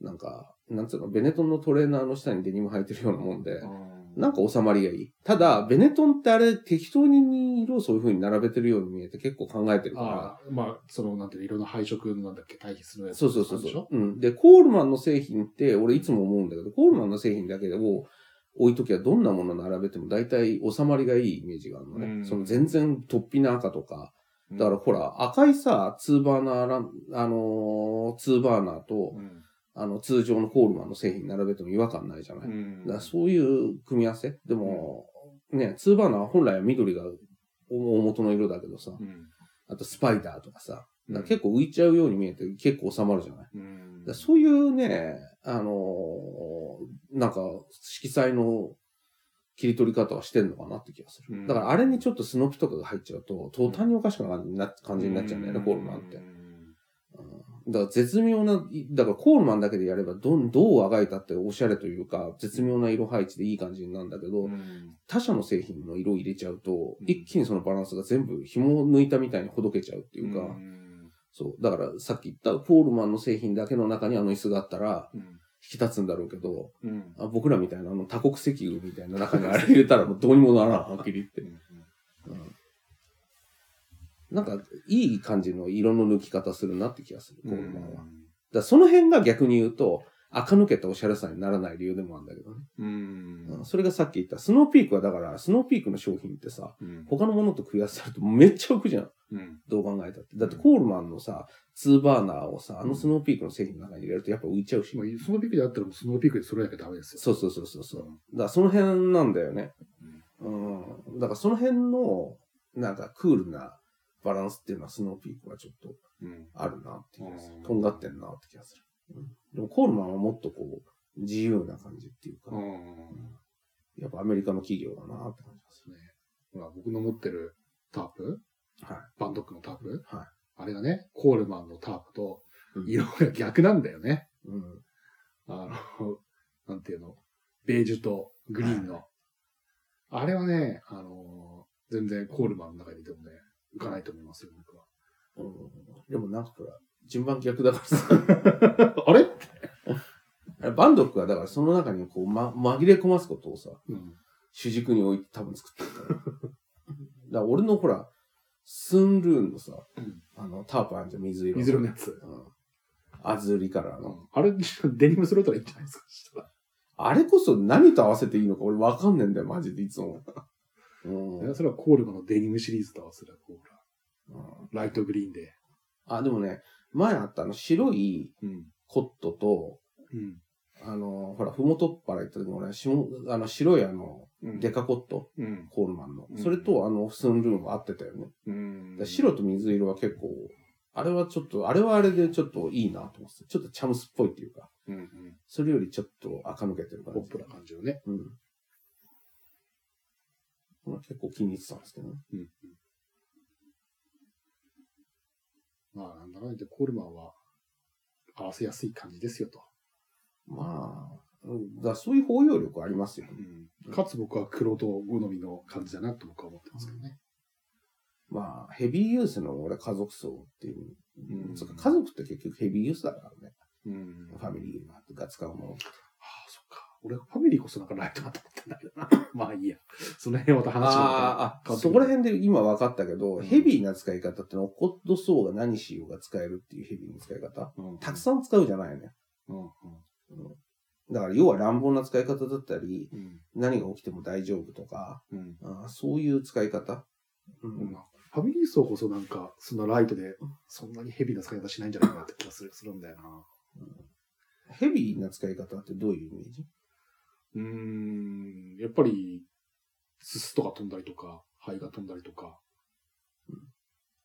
なんか、なんつうの、ベネトンのトレーナーの下にデニム履いてるようなもんで、うんなんか収まりがいい。ただ、ベネトンってあれ適当に色をそういう風に並べてるように見えて結構考えてるから。まあ、その、なんていうの、色の配色のなんだっけ、対比するやつ。そうそうそうそう。うん。で、コールマンの製品って、俺いつも思うんだけど、コールマンの製品だけでも置いときはどんなもの並べても大体収まりがいいイメージがあるのね。うんその全然突飛な赤とか。だからほら、赤いさ、ツーバーナーラン、あのーツーバーナーと、うん。あの、通常のコールマンの製品並べても違和感ないじゃない。うんだそういう組み合わせ。でも、ね、ツーバーナーは本来は緑が大元の色だけどさ、うん。あとスパイダーとかさ、から結構浮いちゃうように見えて結構収まるじゃない。うんだそういうね、あのーなんか色彩の切り取り方はしてんのかなって気がする。うんだからあれにちょっとスノピとかが入っちゃうと、途端におかしくな感じになっちゃうんだよね、コールマンって。うんだから絶妙な、だからコールマンだけでやればどん、どうあがいたっておしゃれというか、絶妙な色配置でいい感じになるんだけど、うん。他社の製品の色を入れちゃうと、うん一気にそのバランスが全部紐を抜いたみたいにほどけちゃうっていうか、うん。そう。だからさっき言ったコールマンの製品だけの中にあの椅子があったら、うん。引き立つんだろうけど、うん。あ僕らみたいなあの多国石油みたいな中にあれ入れたらもうどうにもならん、はっきり言って。うんなんか、いい感じの色の抜き方するなって気がする、コールマンは。だその辺が逆に言うと、垢抜けたおしゃれさにならない理由でもあるんだけどね。うんうんそれがさっき言った、スノーピークはだから、スノーピークの商品ってさ、うん他のものと食い合わせるとめっちゃ浮くじゃん。うんどう考えたって。だってコールマンのさ、2バーナーをさ、あのスノーピークの製品の中に入れるとやっぱ浮いちゃうし。まあスノーピークであったらスノーピークで揃えなきゃダメですよ。そうそうそうそうそう。だからその辺なんだよね。うん。だからその辺の、なんかクールなバランスっていうのはスノーピークはちょっとうんあるなっていううん。とんがってんなって気がする。うん、でもコールマンはもっとこう、自由な感じっていうか、うんやっぱアメリカの企業だなって感じがする。ねほら、僕の持ってるタープはい。バンドックのタープはいあれがね、コールマンのタープとうん色が逆なんだよね。うん。あの、なんていうの、ベージュとグリーンの。あれはね、あの、全然コールマンの中にいてもかないと思いますよ、僕は。うんでもなんかほら、順番逆だからさ。あれ？バンドックはだからその中にこう、ま、紛れ込ますことをさ、うん。主軸に置いて多分作ってるから。だから俺のほら、スンルーンのさ、うんあの、タープあるじゃん、水色。水色のやつ。うん。アズーリカラーの。あれ、デニム揃えたらいいんじゃないですか、そしたらあれこそ何と合わせていいのか俺わかんねえんだよ、マジでいつも。うん。それはコールマンのデニムシリーズと合わせれば、ライトグリーンで。あ、でもね、前あったあの白いうん。コットと、うん。あの、ほら、ふもとっぱら行った時に俺、しもあの白いあの、うんデカコット、うん。コールマンの。うんそれとあの、スンルーンは合ってたよね。うんだから白と水色は結構、あれはちょっと、あれはあれでちょっといいなと思ってたちょっとチャムスっぽいっていうか、うんうん。それよりちょっと垢抜けてる感じ。ポップな感じをね。うん。まあ結構気に入ってたんですけどね。うん。まあ、なんだかんだ言ってコールマンは合わせやすい感じですよと。まあ、うんだそういう包容力ありますよ。うん。かつ僕は黒と好みの感じだなと僕は思ってますけどね。まあ、ヘビーユースの俺家族層っていう。うん家族って結局ヘビーユースだからね。うん。ファミリーが使うもの。俺、ファミリーこそなんかライトだと思ってんだけどな。まあいいや。その辺また話がああ、あ、そこら辺で今分かったけど、うん。ヘビーな使い方ってのは、コッドソーが何しようが使えるっていうヘビーな使い方？うん。たくさん使うじゃないね。うん。うん。だから要は乱暴な使い方だったり、うん。何が起きても大丈夫とか、うん。あーそういう使い方？ううん。んファミリー層こそなんか、そのライトで、そんなにヘビーな使い方しないんじゃないかなって気がするするんだよな。ヘビーな使い方ってどういうイメージ？うーん、やっぱり、すすとか飛んだりとか、灰が飛んだりとか、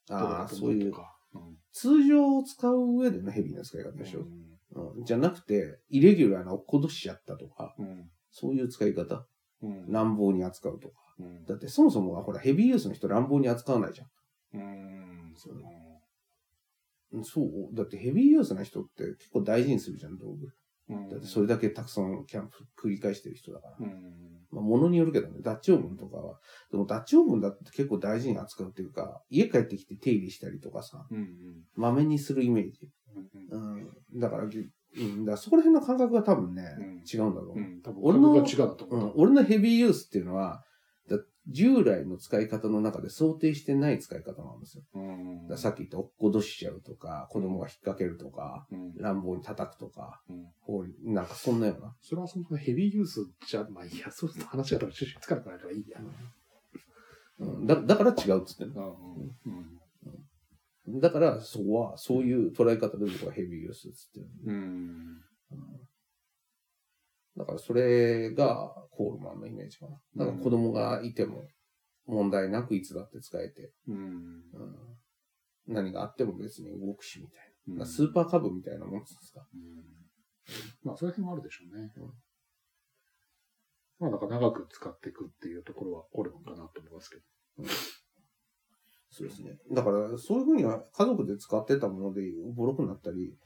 ああ、そういう。うん通常使う上でのヘビーな使い方でしょ、うんじゃなくて、イレギュラーな落っことしちゃったとか、うん。そういう使い方うん。乱暴に扱うとか。うん。だってそもそもはほら、ヘビーユースの人乱暴に扱わないじゃん。うん。そうだそうだってヘビーユースな人って結構大事にするじゃん、道具。うんだってそれだけたくさんキャンプ繰り返してる人だから。うん。まあ、物によるけどね、ダッチオーブンとかは。でもダッチオーブンだって結構大事に扱うっていうか、家帰ってきて手入れしたりとかさ、うん。まめにするイメージ。うん。うん。だから、ぎうん、だからそこら辺の感覚が多分ね、うん違うんだろう。うん。多分、俺のう俺のヘビーユースっていうのは、だ従来の使い方の中で想定してない使い方なんですよ。うんだからさっき言った落っことしちゃうとか、子供が引っ掛けるとか、うん。乱暴に叩くとか、うん。なんかそんなような。それはそのヘビーユースじゃ、まあいいや、そうすると話が多分趣旨つかなくなるからいいや。うん、だだから違うっつってん。だから、そこは、そういう捉え方で僕はヘビーユースっつってる。うん。だから、それがコールマンのイメージかな。だから、子供がいても問題なくいつだって使えて。うん。うん何があっても別に動くしみたいうんな。スーパー株みたいなもんですか。うんまあ、その辺もあるでしょうね。うんまあ、なんか長く使っていくっていうところはあるのかなと思いますけど。そうですね。だから、そういうふうには家族で使ってたもので、ボロくなったり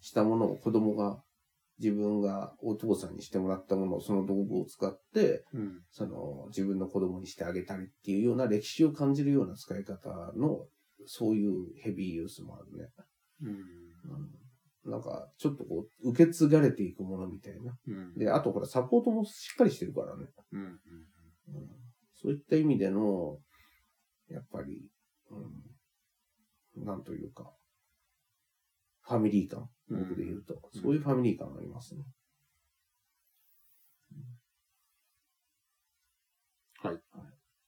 したものを子供が、自分がお父さんにしてもらったものを、その道具を使って、うん。その自分の子供にしてあげたりっていうような歴史を感じるような使い方の、そういうヘビーユースもあるね。うん。うん、なんか、ちょっとこう、受け継がれていくものみたいな。うん。で、あとこれサポートもしっかりしてるからね。うん。うん、そういった意味での、やっぱり、うん、なんというか、ファミリー感、うん僕で言うと、うんそういうファミリー感がありますね。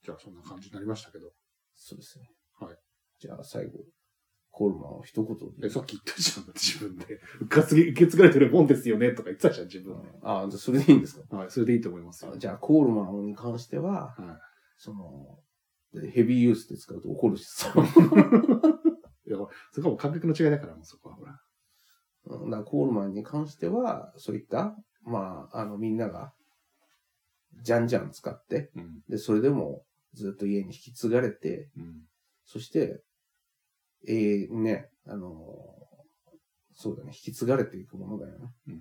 じゃあ、そんな感じになりましたけど。そうですね。はい。じゃあ最後、コールマンを一言で。え、さっき言ったじゃん、自分で。受け受け継がれてるもんですよね、とか言ってたじゃん、自分で。ああ、じゃあそれでいいんですか？はい、それでいいと思いますよ。じゃあコールマンに関しては、はその、でヘビーユースで使うと怒るしさ。い。いや、そこはもう感覚の違いだから、もうそこは、ほら。うんだからコールマンに関しては、そういった、まあ、あの、みんなが、じゃんじゃん使って、うん。で、それでもずっと家に引き継がれて、うん。そして、ええね、あのそうだね、引き継がれていくものだよね。うん。っ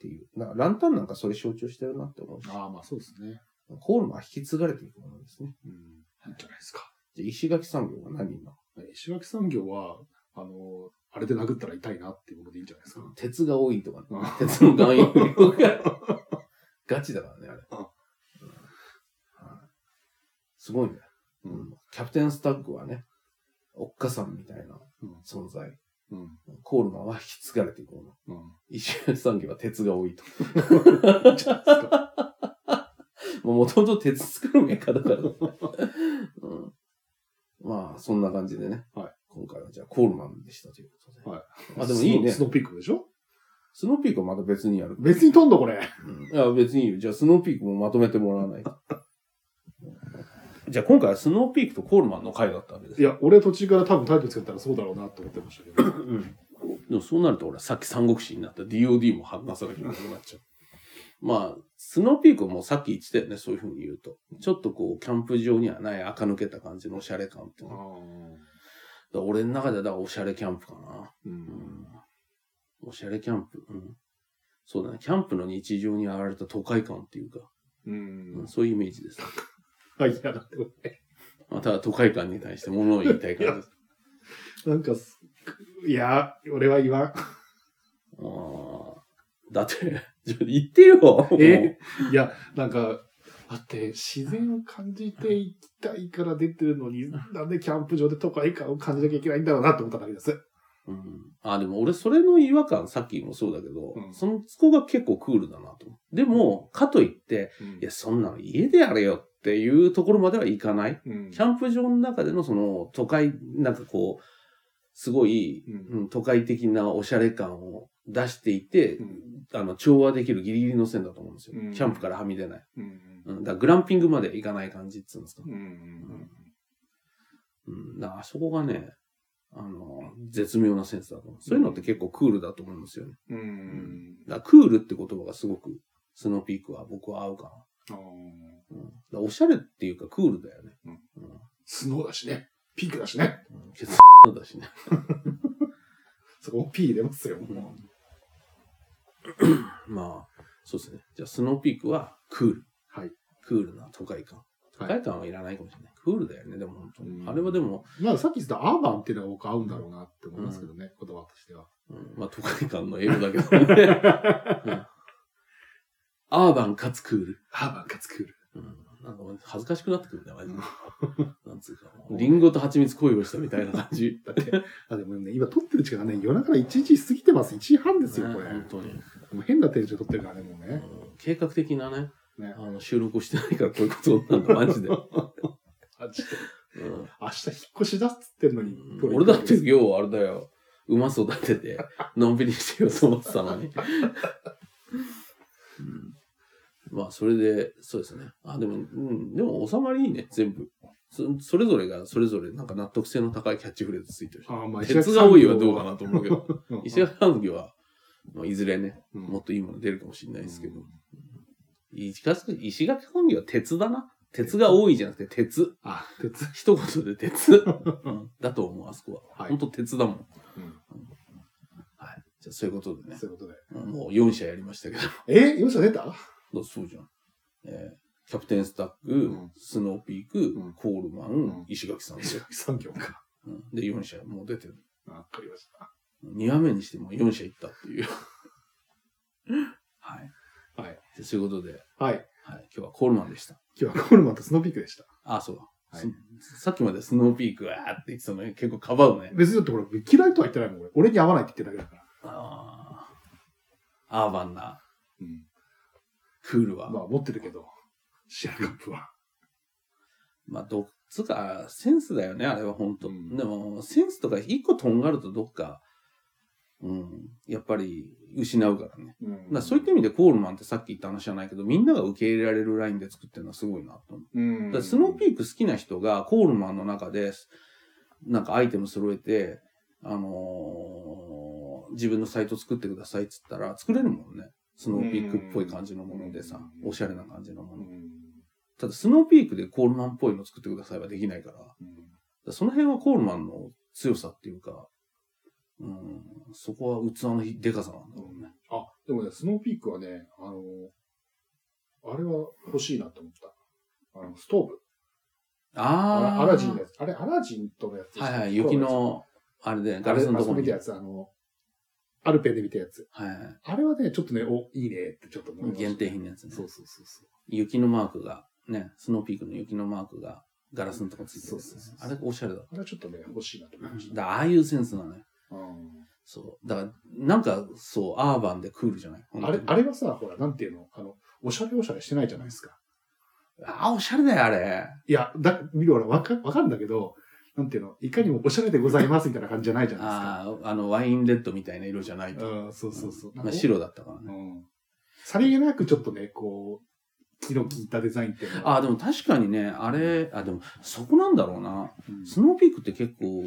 ていう。だランタンなんかそれ象徴してるなって思うし、ああ、まあそうですね。コールマンは引き継がれていくものですね。うん。いいんじゃないですか。じゃあ石垣産業は何今？石垣産業は、あの、あれで殴ったら痛いなっていうものでいいんじゃないですか。鉄が多いとかね。うん鉄の含有量が ガチだからね、あれ。すごいね。うん。キャプテンスタッグはね、おっかさんみたいなうん存在。うん。コールマンは引き継がれていくもの。うん。石垣産業は鉄が多いと。もともと鉄作るメーカーだから、ね うん。まあ、そんな感じでね。はい今回はじゃあコールマンでしたということで。はいあ、でもいいね。スノーピークでしょ？スノーピークはまた別にやる。別に飛んだこれ。うんいや、別にいいよ。じゃあ、スノーピークもまとめてもらわないと。じゃあ、今回はスノーピークとコールマンの回だったわけですい。や、俺途中から多分タイトルつけたらそうだろうなと思ってましたけど。うん。でもそうなると、俺、さっき三国志になった DOD も話さなきゃいけなくなっちゃう。まあ、スノーピークもさっき言ってたよね、そういうふうに言うと。ちょっとこう、キャンプ場にはない垢抜けた感じのおしゃれ感っていうの。だかあら俺の中ではだからおしゃれキャンプかな。う。うんん。おしゃれキャンプ。うん。そうだね。キャンプの日常に現れた都会感っていうか、ううんん。そういうイメージです。はい、嫌だってこまただ都会感に対して物を言いたい感じです。れなんかす、いや、俺は言わん。あーだって、言ってよ。え？いや、なんか、だって自然を感じていきたいから出てるのに、なんでキャンプ場で都会感を感じなきゃいけないんだろうなって思っただけです。うん、あ、でも俺それの違和感、さっきもそうだけど、うんその、そこが結構クールだなと。でも、かといって、いや、そんなの家でやれよっていうところまではいかない。うん、キャンプ場の中でのその都会、なんかこう、すごい、うんうん都会的なおしゃれ感を出していて、うんあの、調和できるギリギリの線だと思うんですよ。うんキャンプからはみ出ない。うんうん、だグランピングまではいかない感じっつうんですか。うんうんうん、だからあそこがね、あの、絶妙なセンスだと思う。そういうのって結構クールだと思うんですよね。うんうんだクールって言葉がすごく、スノーピークは僕は合うかあーな。うん、おしゃれっていうかクールだよね。うんうんスノーだしね。ピンクだしね。うん、ケツだしね。そこも P 入れますよ。も まあ、そうですね。じゃあ、スノーピークはクール。はい。クールな都会感。都はい会感はいらないかもしれない。クールだよね、でも本当に。うんあれはでも、うまあさっき言ったアーバンっていうのが僕合うんだろうなって思いますけどね、言葉としては。うん、まあ都会感の英語だけどね。うんアーバンかつクール。アーバンかつクール。うん、なんか俺恥ずかしくなってくるんだよ、マジで。なんつうか、リンゴと蜂蜜恋をしたみたいな感じ。だって、あ、でもね、今撮ってる時間がね、夜中の1時過ぎてます。1時半ですよ、これ。ね本当に、変なテンション撮ってるからね、もうね。うん計画的なね、ねあの収録をしてないからこういうことなんだ、マジで。マジでうん明日引っ越し出すっつってんのに。うん俺だって今日あれだよ。馬育てて、のんびりしてようと思ってたのに。うんまあ、それで、そうですね。あ、でも、うん、でも収まりいいね、全部。そそれぞれがそれぞれなんか納得性の高いキャッチフレーズついてるし。ああ、まあ、鉄が多いはどうかなと思うけど。うん。石垣産業は、まあ、いずれね、うんもっといいもの出るかもしれないですけどうん。石垣石垣産業は鉄だな。鉄が多いじゃなくて鉄。あ、鉄。一言で鉄。う んだと思う、あそこは。はい本当鉄だもん。うん。はい。じゃあそういうことでね。そういうことで。うんもう4社やりましたけど。え？よっしゃ出た？そうじゃん。えーキャプテンスタック、うんスノーピーク、んコールマン、ん石垣さん、石垣産業か。うんで、4社もう出てる。あわかりました。2話目にしても4社行ったっていう。はい。そういうことで、はい。はい、今日はコールマンでした。今日はコールマンとスノーピークでした。あ、そうだ。はいすさっきまでスノーピークわーって言ってたのに結構かばうね。別にだってこれ嫌いとは言ってないもん、俺。俺に合わないって言ってるだけだから。あーアーバンなうん。クールは。まあ持ってるけど、シアルカップは。まあ、どっつか、センスだよね、あれは本当、うんでも、センスとか一個とんがるとどっか、うん、やっぱり失うからね。うんだそういった意味でコールマンってさっき言った話じゃないけど、みんなが受け入れられるラインで作ってるのはすごいなと思う。うん。だスノーピーク好きな人がコールマンの中で、なんかアイテム揃えて、あのー自分のサイト作ってくださいっつったら作れるもんね。スノーピークっぽい感じのものでさ、うんおしゃれな感じのもの。うん。ただスノーピークでコールマンっぽいの作ってくださいはできないから、だかうんらその辺はコールマンの強さっていうか、うん、そこは器のでかさなんだろうね。あ、でもね、スノーピークはね、あの、あれは欲しいなと思った。あの、ストーブ。ああー。アラジンのやつ。あれ、アラジンとのやつ。はいはい、雪。の、あれで、ガラスのところに。はい見たやつ、あの、アルペンで見たやつ。はい。あれはね、ちょっとね、お、いいねってちょっと思いました。限定品のやつね。そうそうそうそう。雪のマークが、ね、スノーピークの雪のマークがガラスのとこついてるね、そうそうそうあれおしゃれだ。あれはちょっとね、欲しいなと思いましだからああいうセンスなのよ。た。うんそう。だから、なんか、そう、アーバンでクールじゃない？あれ、あれはさ、ほら、なんていうの？あの、おしゃれおしゃれしてないじゃないですか。ああ、おしゃれだよ、あれ。いや、だ、見るほら、わか、わかるんだけど、なんていうの？いかにもおしゃれでございますみたいな感じじゃないじゃないですか。ああ、あの、ワインレッドみたいな色じゃないと。うん、そうそうそう。まあ、白だったからね。うん。さりげなくちょっとね、こう、気の利いたデザインっていうのは。ああ、でも確かにね、あれ、あ、でも、そこなんだろうな。うんスノーピークって結構、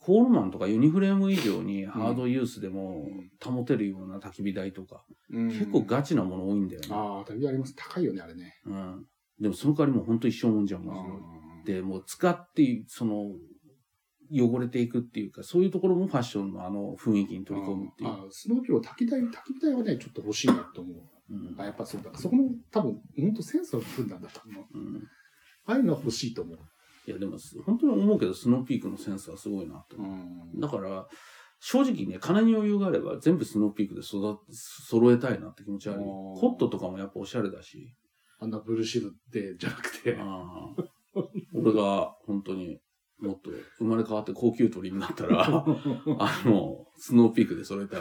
コールマンとかユニフレーム以上にハードユースでも保てるような焚き火台とか、うん結構ガチなもの多いんだよね。ああ、旅あります。高いよね、あれね。うん。でもその代わりもう本当一生もんじゃん、もう。で、もう使って、その、汚れていくっていうか、そういうところもファッションのあの雰囲気に取り込むっていう。ああスノーピロー、焚き台、焚き火台はね、ちょっと欲しいなと思う。うんあ、やっぱそうだ。そこの多分、本当センスの部分なんだと思う。うんああいうのは欲しいと思う。いや、でも、本当に思うけど、スノーピークのセンスはすごいなとだから、正直ね、金に余裕があれば全部スノーピークで育揃えたいなって気持ちあるコットとかもやっぱおしゃれだし。あんなブルーシールでじゃなくて。俺が本当にもっと生まれ変わって高級鳥になったら、あの、スノーピークで揃えたい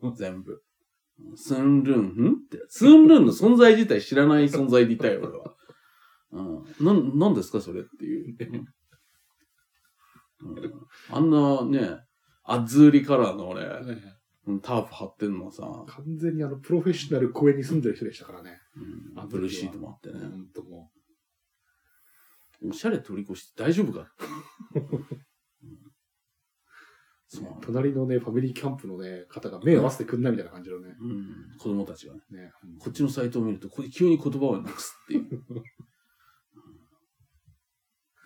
な、全部。スンルン、ん？って。スンルンの存在自体知らない存在でいたい、俺は。うん。なん、なんですか、それっていう。うん、あんなね、アズーリカラーの俺、タープ張ってんのさ、完全にあの、プロフェッショナル公園に住んでる人でしたからね。うん、ブルーシートもあってね。本当もおしゃれ取り越して大丈夫か？そうう。隣のね、ファミリーキャンプのね、方が目を合わせてくんないみたいな感じのね。うん、子供たちがね。ねこっちのサイトを見ると、これ急に言葉をなくすっていう。うん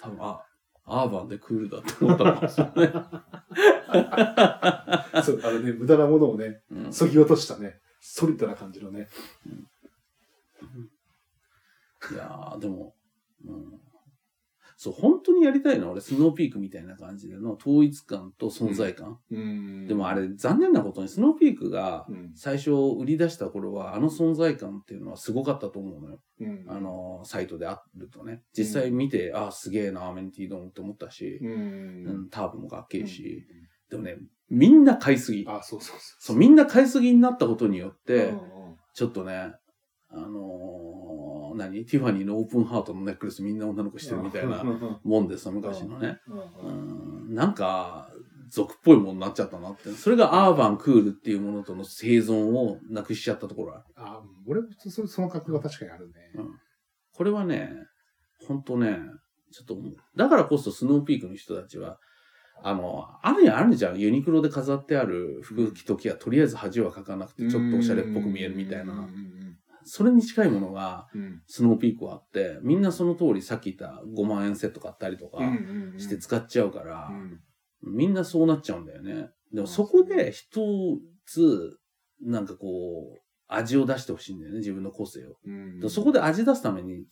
多分、あ、アーバンでクールだって思ったのかもしれない。そう、あのね、無駄なものをね、うんそぎ落としたね、ソリッドな感じのね。いやー、でも、うん、そう、本当にやりたいの？は俺、スノーピークみたいな感じでの統一感と存在感。うんでもあれ、残念なことに、スノーピークがうん、最初売り出した頃は、あの存在感っていうのはすごかったと思うのよ。うんあ、の、サイトであるとね。実際見て、ああ、すげえな、アメニティドーンって思ったし、うんうん、ターブもかっけえし、でもね、みんな買いすぎ。あ、そうそうそそう、みんな買いすぎになったことによっう。て、うんうんちょっとね、あのー何？ティファニーのオープンハートのネックレスみんな女の子してるみたいなもんでさ、昔のね。うんうん、なんか、俗っぽいものになっちゃったなって。それがアーバン、クールっていうものとの生存をなくしちゃったところある。あ、俺もそそその感覚が確かにあるね。これはね、ほんとね、ちょっと。だからこそスノーピークの人たちは、あの、あるにはあるじゃん。ユニクロで飾ってある服着ときは、とりあえず恥はかかなくて、ちょっとおしゃれっぽく見えるみたいうんな。うんそれに近いものが、うんうんスノーピークはあって、みんなその通りさっき言った5万円セット買ったりとかうんして使っちゃうから、うんみんなそうなっちゃうんだよね。でもそこで一つ、なんかこう、味を出してほしいんだよね、自分の個性を。うんでそこで味出すために、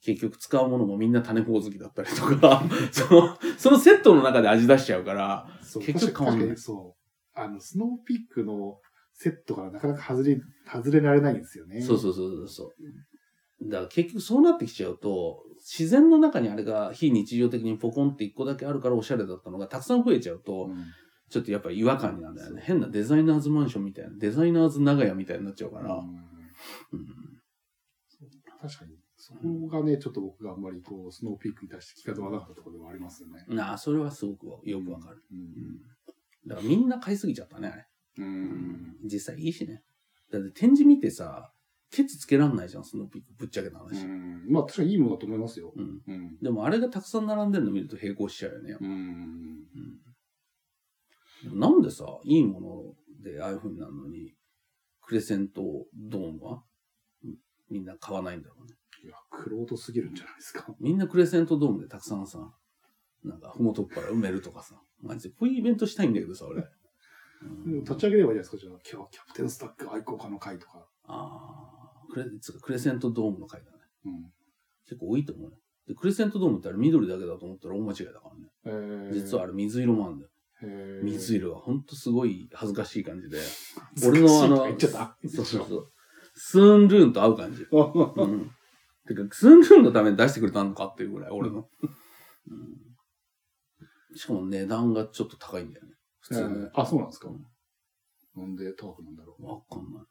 結局使うものもみんな種ほおずきだったりとか、その、そのセットの中で味出しちゃうから、結局変わんないそう。あの、スノーピークのセットからなかなか外れ、外れられないんですよね。そうそうそうそう。だから結局そうなってきちゃうと、自然の中にあれが非日常的にポコンって一個だけあるからおしゃれだったのがたくさん増えちゃうと、うん。ちょっとやっぱり違和感になるんだよね。変なデザイナーズマンションみたいな、デザイナーズ長屋みたいになっちゃうから。うんうん確かに。そこがね、ちょっと僕があんまりこう、スノーピークに対して気が合わなかったところではありますよね。なあ、それはすごくよくわかる。ううんだからみんな買いすぎちゃったね、あれ。ん。うん。実際いいしね。だって展示見てさ、ケツつけらんないじゃん、スノーピーク。ぶっちゃけたう話。ん。まあ確かにいいものだと思いますよ。うん。うん。でもあれがたくさん並んでるの見ると並行しちゃうよね。うん。うんなんでさ、いいものでああいう風になるのに、クレセントドームは？うんみんな買わないんだろうね。いや、クロートすぎるんじゃないですか。みんなクレセントドームでたくさんさ、なんか、ふもとっから埋めるとかさ、マジで、こういうイベントしたいんだけどさ、俺。うん立ち上げればいいじゃないですか、じゃあ、今日キャプテンスタック愛好家の会とか。ああ、クレつうかクレセントドームの回だね。うん。結構多いと思うよ。で、クレセントドームってあれ緑だけだと思ったら大間違いだからね。えー、実はあれ水色もあるんだよ。水色がほんとすごい恥ずかしい感じで。俺のあの言っちゃった。そうそうそう。スーンルーンと合う感じ。う。うん。てか、スーンルーンのために出してくれたのかっていうぐらい、俺の。うん、しかも値段がちょっと高いんだよね。普通に。あ、そうなんですか？うんなんで高くなんだろう。わかんない。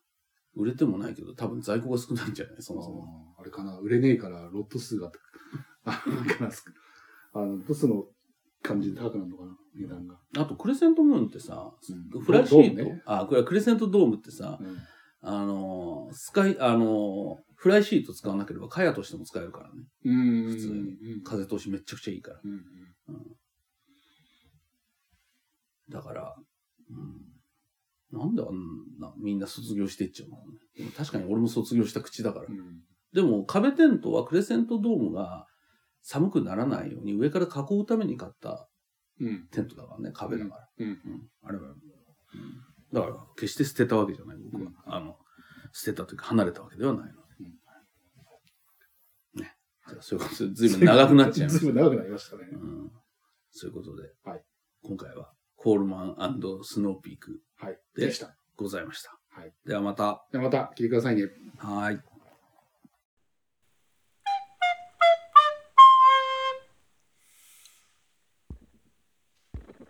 売れてもないけど、多分在庫が少ないんじゃない？そもそも。あれかな、売れねえからロット数が、あの、ロット数の感じで高くなるのかな、値段が。あと、クレセントムーンってさ、うんフライシート、ドームねあ、これクレセントドームってさ、うんあのー、スカイ、あのー、フライシート使わなければ、カヤとしても使えるからね。うん。普通にうん風通しめちゃくちゃいいから。うんだから、うん、なんであんな、みんな卒業していっちゃうの？でも確かに俺も卒業した口だからう。ん。でも壁テントはクレセントドームが寒くならないように上から囲うために買ったうん。テントだからね、壁だから。うん。うん。あれは、うんだから決して捨てたわけじゃない、僕は。うんあの、捨てたというか離れたわけではないので。ね。じゃあそういうことで、ずいぶん長くなっちゃいましたずい。ぶん長くなりましたね。うん。そういうことで、はい今回はコールマンスノーピークはい。ででした。ございました。はい。ではまた。ではまた聞いてくださいね。はい。